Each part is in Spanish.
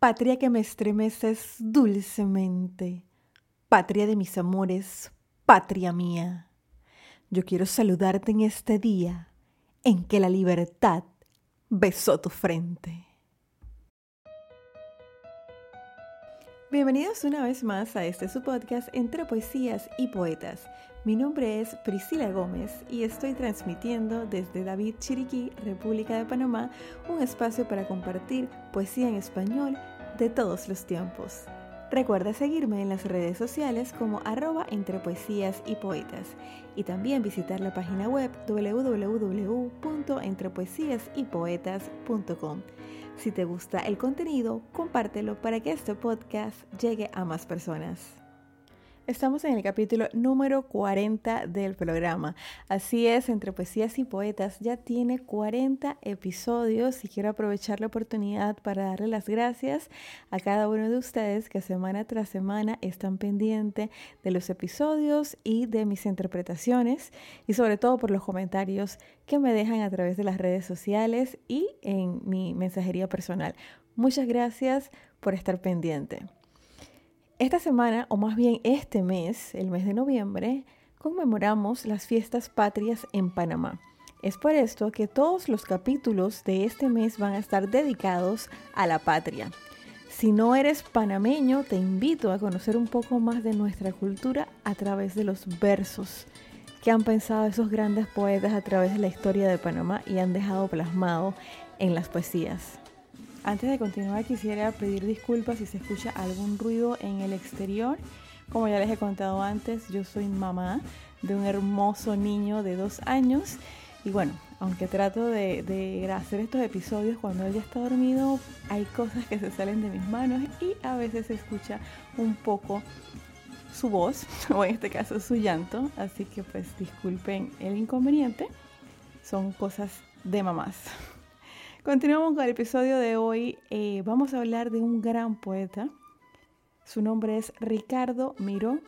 Patria que me estremeces dulcemente, patria de mis amores, patria mía. Yo quiero saludarte en este día en que la libertad besó tu frente. Bienvenidos una vez más a este su podcast entre poesías y poetas. Mi nombre es Priscila Gómez y estoy transmitiendo desde David Chiriquí, República de Panamá, un espacio para compartir poesía en español de todos los tiempos. Recuerda seguirme en las redes sociales como arroba entre poesías y poetas y también visitar la página web www.entrepoesiasypoetas.com. Si te gusta el contenido, compártelo para que este podcast llegue a más personas. Estamos en el capítulo número 40 del programa. Así es, entre poesías y poetas ya tiene 40 episodios y quiero aprovechar la oportunidad para darle las gracias a cada uno de ustedes que semana tras semana están pendientes de los episodios y de mis interpretaciones y sobre todo por los comentarios que me dejan a través de las redes sociales y en mi mensajería personal. Muchas gracias por estar pendiente. Esta semana, o más bien este mes, el mes de noviembre, conmemoramos las fiestas patrias en Panamá. Es por esto que todos los capítulos de este mes van a estar dedicados a la patria. Si no eres panameño, te invito a conocer un poco más de nuestra cultura a través de los versos que han pensado esos grandes poetas a través de la historia de Panamá y han dejado plasmado en las poesías. Antes de continuar quisiera pedir disculpas si se escucha algún ruido en el exterior. Como ya les he contado antes, yo soy mamá de un hermoso niño de dos años y bueno, aunque trato de, hacer estos episodios cuando él ya está dormido, hay cosas que se salen de mis manos y a veces se escucha un poco su voz, o en este caso su llanto, así que pues disculpen el inconveniente, son cosas de mamás. Continuamos con el episodio de hoy. Eh, vamos a hablar de un gran poeta. Su nombre es Ricardo Miró.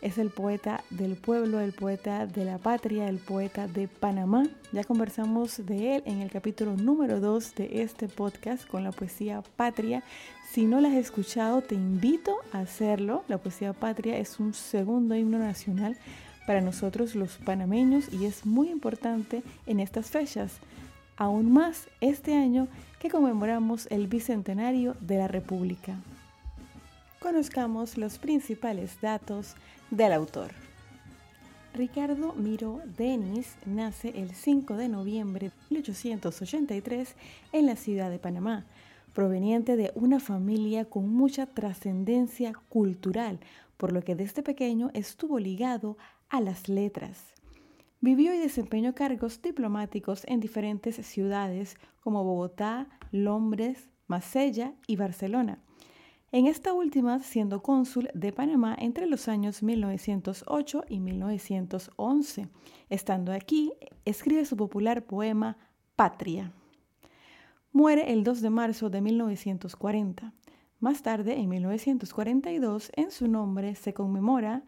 Es el poeta del pueblo, el poeta de la patria, el poeta de Panamá. Ya conversamos de él en el capítulo número 2 de este podcast con la poesía Patria. Si no la has escuchado, te invito a hacerlo. La poesía Patria es un segundo himno nacional para nosotros los panameños y es muy importante en estas fechas aún más este año que conmemoramos el Bicentenario de la República. Conozcamos los principales datos del autor. Ricardo Miro Denis nace el 5 de noviembre de 1883 en la ciudad de Panamá, proveniente de una familia con mucha trascendencia cultural, por lo que desde pequeño estuvo ligado a las letras. Vivió y desempeñó cargos diplomáticos en diferentes ciudades como Bogotá, Londres, Marsella y Barcelona. En esta última siendo cónsul de Panamá entre los años 1908 y 1911. Estando aquí, escribe su popular poema Patria. Muere el 2 de marzo de 1940. Más tarde, en 1942, en su nombre se conmemora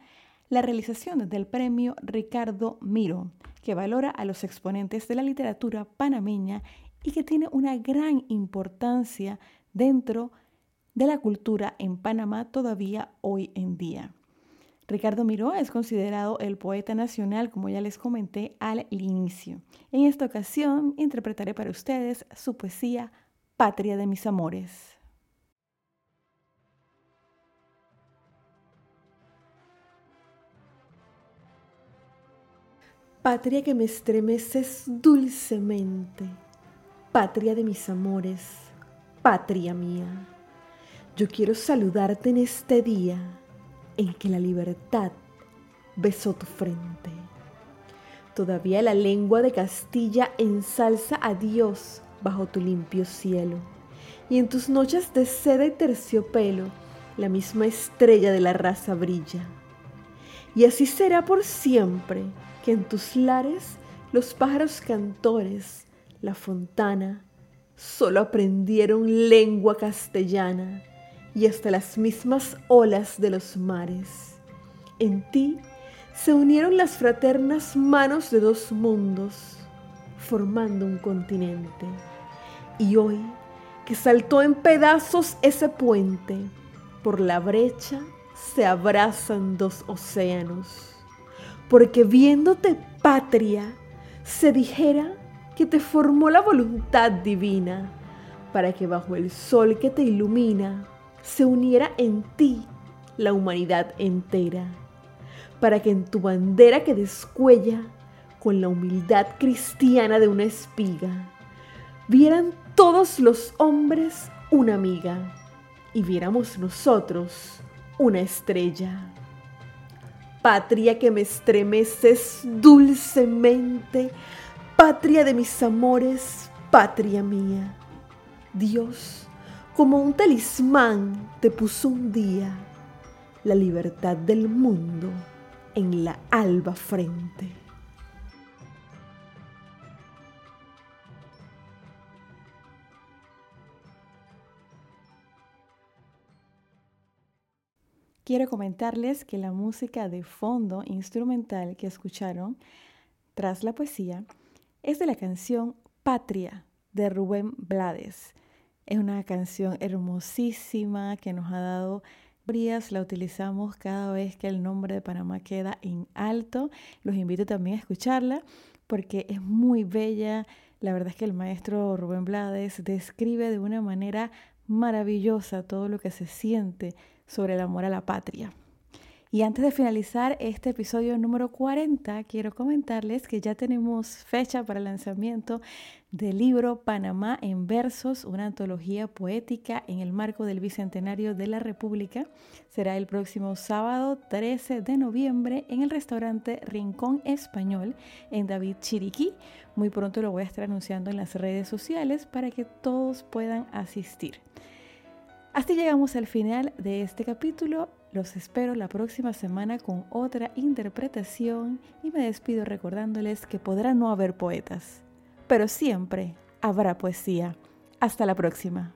la realización del premio Ricardo Miro, que valora a los exponentes de la literatura panameña y que tiene una gran importancia dentro de la cultura en Panamá todavía hoy en día. Ricardo Miró es considerado el poeta nacional, como ya les comenté al inicio. En esta ocasión interpretaré para ustedes su poesía Patria de mis amores. Patria que me estremeces dulcemente, patria de mis amores, patria mía. Yo quiero saludarte en este día en que la libertad besó tu frente. Todavía la lengua de Castilla ensalza a Dios bajo tu limpio cielo, y en tus noches de seda y terciopelo la misma estrella de la raza brilla. Y así será por siempre que en tus lares los pájaros cantores, la fontana, solo aprendieron lengua castellana y hasta las mismas olas de los mares. En ti se unieron las fraternas manos de dos mundos, formando un continente. Y hoy, que saltó en pedazos ese puente. Por la brecha se abrazan dos océanos. Porque viéndote patria, se dijera que te formó la voluntad divina, para que bajo el sol que te ilumina se uniera en ti la humanidad entera, para que en tu bandera que descuella con la humildad cristiana de una espiga, vieran todos los hombres una amiga y viéramos nosotros una estrella. Patria que me estremeces dulcemente, patria de mis amores, patria mía. Dios, como un talismán, te puso un día la libertad del mundo en la alba frente. Quiero comentarles que la música de fondo instrumental que escucharon tras la poesía es de la canción Patria de Rubén Blades. Es una canción hermosísima que nos ha dado brías, la utilizamos cada vez que el nombre de Panamá queda en alto. Los invito también a escucharla porque es muy bella. La verdad es que el maestro Rubén Blades describe de una manera maravillosa todo lo que se siente sobre el amor a la patria. Y antes de finalizar este episodio número 40, quiero comentarles que ya tenemos fecha para el lanzamiento del libro Panamá en versos, una antología poética en el marco del Bicentenario de la República. Será el próximo sábado 13 de noviembre en el restaurante Rincón Español en David Chiriquí. Muy pronto lo voy a estar anunciando en las redes sociales para que todos puedan asistir. Así llegamos al final de este capítulo. Los espero la próxima semana con otra interpretación y me despido recordándoles que podrá no haber poetas, pero siempre habrá poesía. Hasta la próxima.